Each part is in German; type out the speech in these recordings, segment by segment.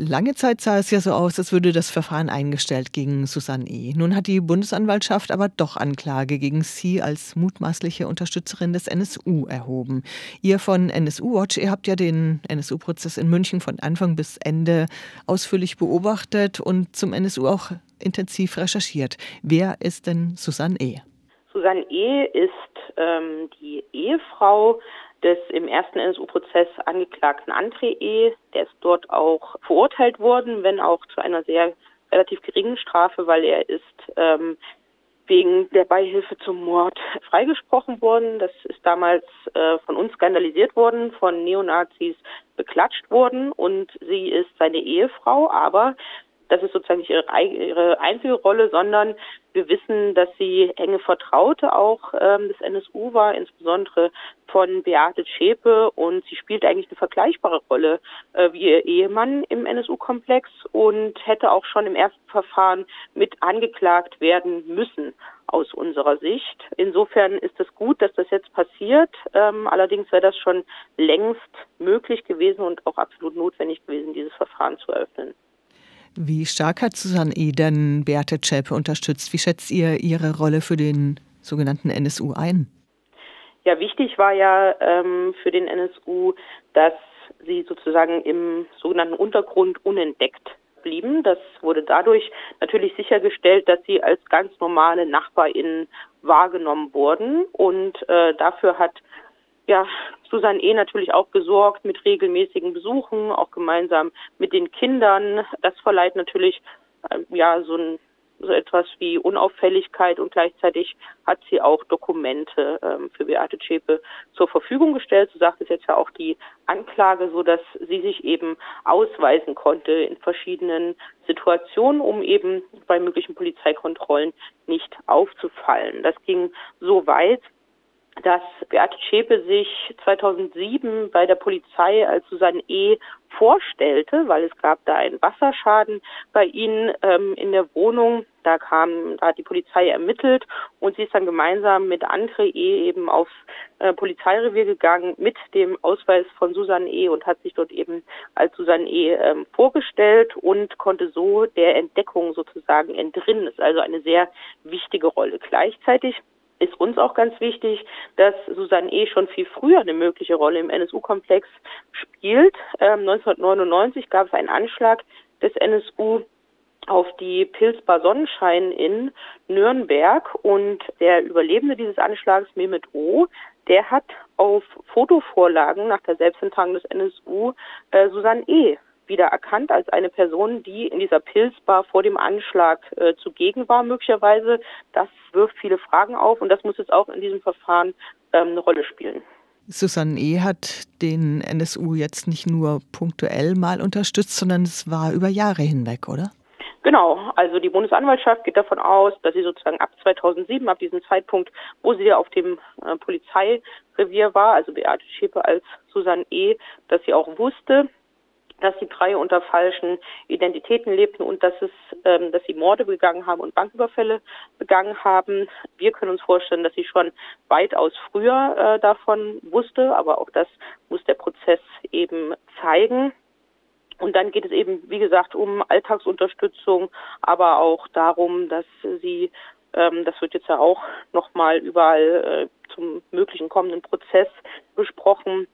Lange Zeit sah es ja so aus, als würde das Verfahren eingestellt gegen Susanne E. Nun hat die Bundesanwaltschaft aber doch Anklage gegen sie als mutmaßliche Unterstützerin des NSU erhoben. Ihr von NSU Watch, ihr habt ja den NSU-Prozess in München von Anfang bis Ende ausführlich beobachtet und zum NSU auch intensiv recherchiert. Wer ist denn Susanne E? Susanne E. ist ähm, die Ehefrau des im ersten NSU-Prozess angeklagten André E. Der ist dort auch verurteilt worden, wenn auch zu einer sehr relativ geringen Strafe, weil er ist ähm, wegen der Beihilfe zum Mord freigesprochen worden. Das ist damals äh, von uns skandalisiert worden, von Neonazis beklatscht worden und sie ist seine Ehefrau, aber das ist sozusagen nicht ihre, ihre einzige Rolle, sondern wir wissen, dass sie enge Vertraute auch ähm, des NSU war, insbesondere von Beate Zschäpe und sie spielt eigentlich eine vergleichbare Rolle äh, wie ihr Ehemann im NSU-Komplex und hätte auch schon im ersten Verfahren mit angeklagt werden müssen aus unserer Sicht. Insofern ist es gut, dass das jetzt passiert. Ähm, allerdings wäre das schon längst möglich gewesen und auch absolut notwendig gewesen, dieses Verfahren zu eröffnen. Wie stark hat Susanne E. denn Beate Zschäpe unterstützt? Wie schätzt ihr ihre Rolle für den sogenannten NSU ein? Ja, wichtig war ja ähm, für den NSU, dass sie sozusagen im sogenannten Untergrund unentdeckt blieben. Das wurde dadurch natürlich sichergestellt, dass sie als ganz normale NachbarInnen wahrgenommen wurden. Und äh, dafür hat ja, Susanne E. natürlich auch gesorgt mit regelmäßigen Besuchen, auch gemeinsam mit den Kindern. Das verleiht natürlich äh, ja so ein so etwas wie Unauffälligkeit und gleichzeitig hat sie auch Dokumente ähm, für Beate Zschäpe zur Verfügung gestellt. So sagt es jetzt ja auch die Anklage, so dass sie sich eben ausweisen konnte in verschiedenen Situationen, um eben bei möglichen Polizeikontrollen nicht aufzufallen. Das ging so weit, dass Beate Zschäpe sich 2007 bei der Polizei als Susanne E. vorstellte, weil es gab da einen Wasserschaden bei ihnen ähm, in der Wohnung. Da kam, da hat die Polizei ermittelt und sie ist dann gemeinsam mit Andre E. eben aufs äh, Polizeirevier gegangen mit dem Ausweis von Susanne E. und hat sich dort eben als Susanne E. Ähm, vorgestellt und konnte so der Entdeckung sozusagen entrinnen. Das ist also eine sehr wichtige Rolle. Gleichzeitig ist uns auch ganz wichtig, dass Susanne E. schon viel früher eine mögliche Rolle im NSU-Komplex spielt. Ähm, 1999 gab es einen Anschlag des NSU auf die Pilzbar Sonnenschein in Nürnberg und der Überlebende dieses Anschlags, Mehmet O., der hat auf Fotovorlagen nach der Selbstenttarnung des NSU äh, Susanne E wieder erkannt als eine Person, die in dieser Pilzbar vor dem Anschlag äh, zugegen war, möglicherweise. Das wirft viele Fragen auf und das muss jetzt auch in diesem Verfahren ähm, eine Rolle spielen. Susanne E. hat den NSU jetzt nicht nur punktuell mal unterstützt, sondern es war über Jahre hinweg, oder? Genau, also die Bundesanwaltschaft geht davon aus, dass sie sozusagen ab 2007, ab diesem Zeitpunkt, wo sie auf dem äh, Polizeirevier war, also Beate Schäpe als Susanne E., dass sie auch wusste, dass die drei unter falschen Identitäten lebten und dass es, ähm, dass sie Morde begangen haben und Banküberfälle begangen haben. Wir können uns vorstellen, dass sie schon weitaus früher äh, davon wusste, aber auch das muss der Prozess eben zeigen. Und dann geht es eben, wie gesagt, um Alltagsunterstützung, aber auch darum, dass sie, ähm, das wird jetzt ja auch nochmal überall äh, zum möglichen kommenden Prozess besprochen,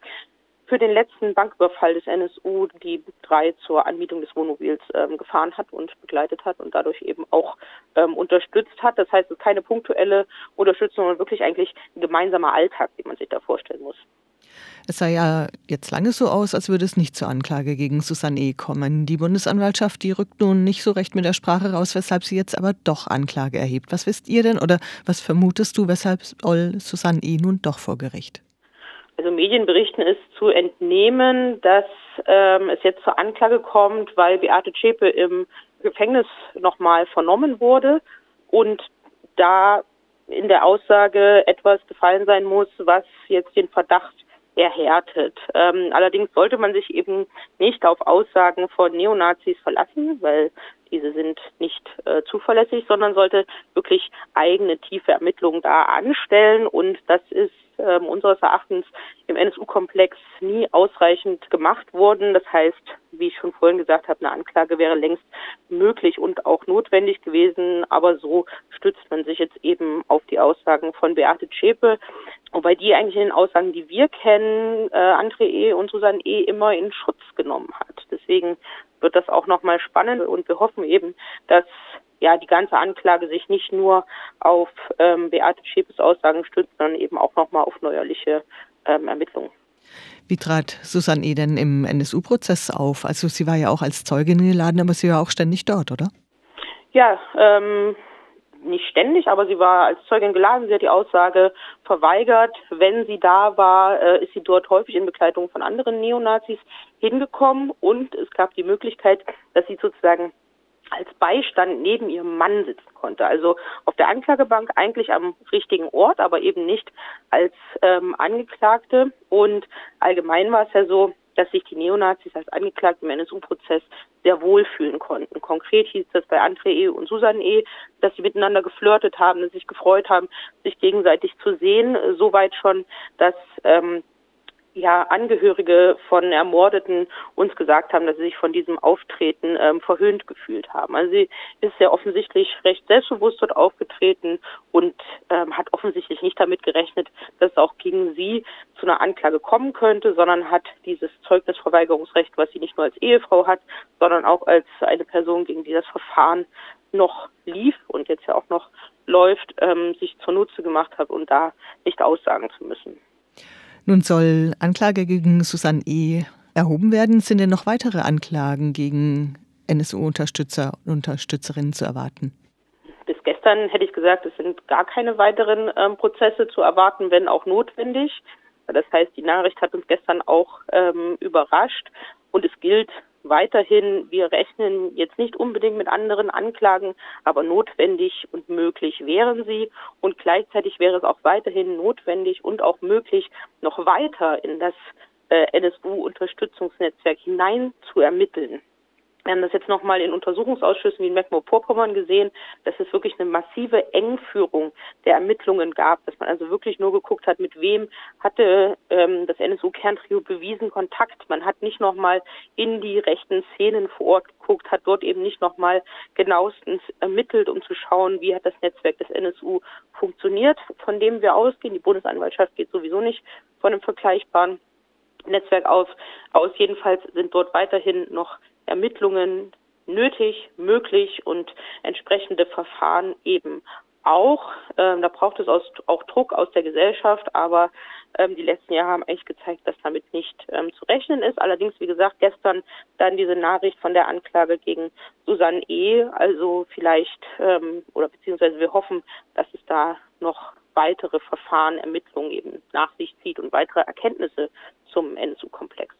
für den letzten Banküberfall des NSU die drei zur Anmietung des Wohnmobils ähm, gefahren hat und begleitet hat und dadurch eben auch ähm, unterstützt hat. Das heißt, es ist keine punktuelle Unterstützung, sondern wirklich eigentlich ein gemeinsamer Alltag, den man sich da vorstellen muss. Es sah ja jetzt lange so aus, als würde es nicht zur Anklage gegen Susanne E. kommen. Die Bundesanwaltschaft, die rückt nun nicht so recht mit der Sprache raus, weshalb sie jetzt aber doch Anklage erhebt. Was wisst ihr denn oder was vermutest du, weshalb soll Susanne E. nun doch vor Gericht? Also Medienberichten ist zu entnehmen, dass ähm, es jetzt zur Anklage kommt, weil Beate Zschäpe im Gefängnis nochmal vernommen wurde und da in der Aussage etwas gefallen sein muss, was jetzt den Verdacht erhärtet. Ähm, allerdings sollte man sich eben nicht auf Aussagen von Neonazis verlassen, weil diese sind nicht äh, zuverlässig, sondern sollte wirklich eigene tiefe Ermittlungen da anstellen und das ist äh, unseres Erachtens im NSU-Komplex nie ausreichend gemacht wurden. Das heißt, wie ich schon vorhin gesagt habe, eine Anklage wäre längst möglich und auch notwendig gewesen. Aber so stützt man sich jetzt eben auf die Aussagen von Beate Zschäpe, wobei die eigentlich in den Aussagen, die wir kennen, äh, André E. und Susanne E. immer in Schutz genommen hat. Deswegen wird das auch nochmal spannend und wir hoffen eben, dass ja die ganze Anklage sich nicht nur auf ähm, Beate Schäpes Aussagen stützt, sondern eben auch nochmal auf neuerliche ähm, Ermittlungen. Wie trat Susanne E. denn im NSU-Prozess auf? Also sie war ja auch als Zeugin geladen, aber sie war auch ständig dort, oder? Ja, ähm, nicht ständig, aber sie war als Zeugin geladen. Sie hat die Aussage verweigert. Wenn sie da war, äh, ist sie dort häufig in Begleitung von anderen Neonazis hingekommen und es gab die Möglichkeit, dass sie sozusagen als Beistand neben ihrem Mann sitzen konnte. Also auf der Anklagebank eigentlich am richtigen Ort, aber eben nicht als ähm, Angeklagte. Und allgemein war es ja so, dass sich die Neonazis als Angeklagte im NSU-Prozess sehr wohl fühlen konnten. Konkret hieß das bei André E. und Susan E., dass sie miteinander geflirtet haben, dass sie sich gefreut haben, sich gegenseitig zu sehen. Soweit schon, dass ähm, ja Angehörige von Ermordeten uns gesagt haben, dass sie sich von diesem Auftreten ähm, verhöhnt gefühlt haben. Also sie ist sehr offensichtlich recht selbstbewusst dort aufgetreten und ähm, hat offensichtlich nicht damit gerechnet, dass es auch gegen sie zu einer Anklage kommen könnte, sondern hat dieses Zeugnisverweigerungsrecht, was sie nicht nur als Ehefrau hat, sondern auch als eine Person, gegen die das Verfahren noch lief und jetzt ja auch noch läuft, ähm, sich zunutze gemacht hat und da nicht aussagen zu müssen. Nun soll Anklage gegen Susanne E. erhoben werden. Sind denn noch weitere Anklagen gegen NSU-Unterstützer und Unterstützerinnen zu erwarten? Bis gestern hätte ich gesagt, es sind gar keine weiteren ähm, Prozesse zu erwarten, wenn auch notwendig. Das heißt, die Nachricht hat uns gestern auch ähm, überrascht und es gilt weiterhin, wir rechnen jetzt nicht unbedingt mit anderen Anklagen, aber notwendig und möglich wären sie. Und gleichzeitig wäre es auch weiterhin notwendig und auch möglich, noch weiter in das äh, NSU-Unterstützungsnetzwerk hinein zu ermitteln. Wir haben das jetzt nochmal in Untersuchungsausschüssen wie in Mecklenburg-Vorpommern gesehen, dass es wirklich eine massive Engführung der Ermittlungen gab, dass man also wirklich nur geguckt hat, mit wem hatte ähm, das NSU-Kerntrio bewiesen Kontakt. Man hat nicht nochmal in die rechten Szenen vor Ort geguckt, hat dort eben nicht nochmal genauestens ermittelt, um zu schauen, wie hat das Netzwerk des NSU funktioniert, von dem wir ausgehen. Die Bundesanwaltschaft geht sowieso nicht von einem vergleichbaren Netzwerk aus. Aus jedenfalls sind dort weiterhin noch Ermittlungen nötig, möglich und entsprechende Verfahren eben auch. Ähm, da braucht es aus, auch Druck aus der Gesellschaft, aber ähm, die letzten Jahre haben eigentlich gezeigt, dass damit nicht ähm, zu rechnen ist. Allerdings, wie gesagt, gestern dann diese Nachricht von der Anklage gegen Susanne E. Also vielleicht ähm, oder beziehungsweise wir hoffen, dass es da noch weitere Verfahren, Ermittlungen eben nach sich zieht und weitere Erkenntnisse zum NSU-Komplex.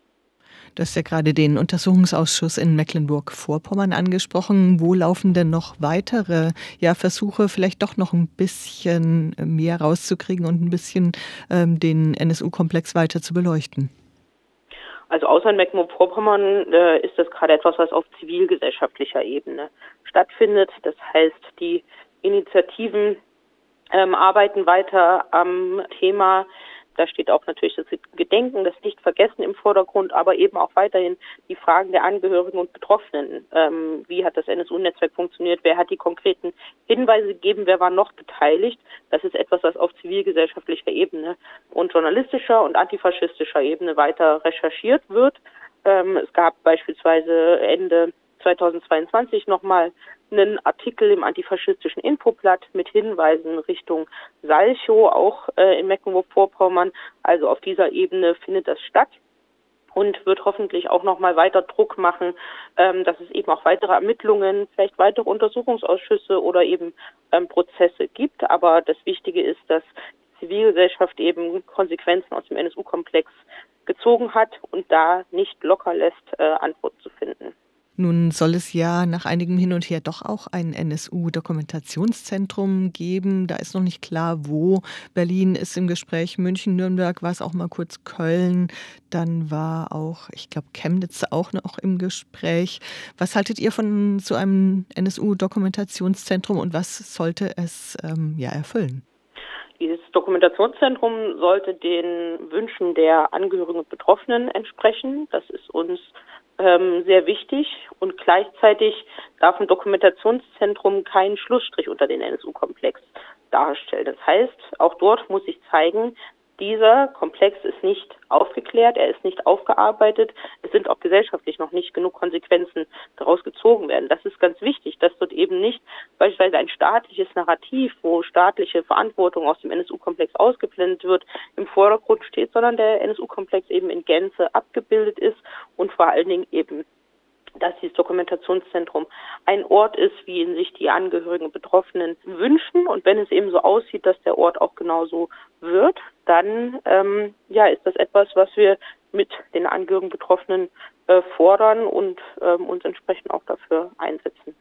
Du hast ja gerade den Untersuchungsausschuss in Mecklenburg-Vorpommern angesprochen. Wo laufen denn noch weitere ja, Versuche, vielleicht doch noch ein bisschen mehr rauszukriegen und ein bisschen ähm, den NSU-Komplex weiter zu beleuchten? Also außer in Mecklenburg-Vorpommern äh, ist das gerade etwas, was auf zivilgesellschaftlicher Ebene stattfindet. Das heißt, die Initiativen ähm, arbeiten weiter am Thema da steht auch natürlich das Gedenken, das Nicht-Vergessen im Vordergrund, aber eben auch weiterhin die Fragen der Angehörigen und Betroffenen. Ähm, wie hat das NSU-Netzwerk funktioniert? Wer hat die konkreten Hinweise gegeben? Wer war noch beteiligt? Das ist etwas, was auf zivilgesellschaftlicher Ebene und journalistischer und antifaschistischer Ebene weiter recherchiert wird. Ähm, es gab beispielsweise Ende 2022 nochmal einen Artikel im antifaschistischen Infoblatt mit Hinweisen Richtung Salchow, auch äh, in Mecklenburg-Vorpommern. Also auf dieser Ebene findet das statt und wird hoffentlich auch nochmal weiter Druck machen, ähm, dass es eben auch weitere Ermittlungen, vielleicht weitere Untersuchungsausschüsse oder eben ähm, Prozesse gibt. Aber das Wichtige ist, dass die Zivilgesellschaft eben Konsequenzen aus dem NSU-Komplex gezogen hat und da nicht locker lässt, äh, Antworten zu finden. Nun soll es ja nach einigem Hin und Her doch auch ein NSU-Dokumentationszentrum geben. Da ist noch nicht klar, wo. Berlin ist im Gespräch, München, Nürnberg war es auch mal kurz Köln. Dann war auch, ich glaube, Chemnitz auch noch im Gespräch. Was haltet ihr von so einem NSU-Dokumentationszentrum und was sollte es ähm, ja erfüllen? Dieses Dokumentationszentrum sollte den Wünschen der Angehörigen und Betroffenen entsprechen. Das ist uns ähm, sehr wichtig und gleichzeitig darf ein Dokumentationszentrum keinen Schlussstrich unter den NSU-Komplex darstellen. Das heißt, auch dort muss sich zeigen, dieser Komplex ist nicht aufgeklärt, er ist nicht aufgearbeitet, es sind auch gesellschaftlich noch nicht genug Konsequenzen daraus gezogen werden. Das ist ganz wichtig, dass dort eben nicht beispielsweise ein staatliches Narrativ, wo staatliche Verantwortung aus dem NSU-Komplex ausgeblendet wird, im Vordergrund steht, sondern der NSU-Komplex eben in Gänze abgebildet ist vor allen Dingen eben dass dieses Dokumentationszentrum ein Ort ist, wie ihn sich die Angehörigen und Betroffenen wünschen. Und wenn es eben so aussieht, dass der Ort auch genauso wird, dann ähm, ja, ist das etwas, was wir mit den Angehörigen Betroffenen äh, fordern und ähm, uns entsprechend auch dafür einsetzen.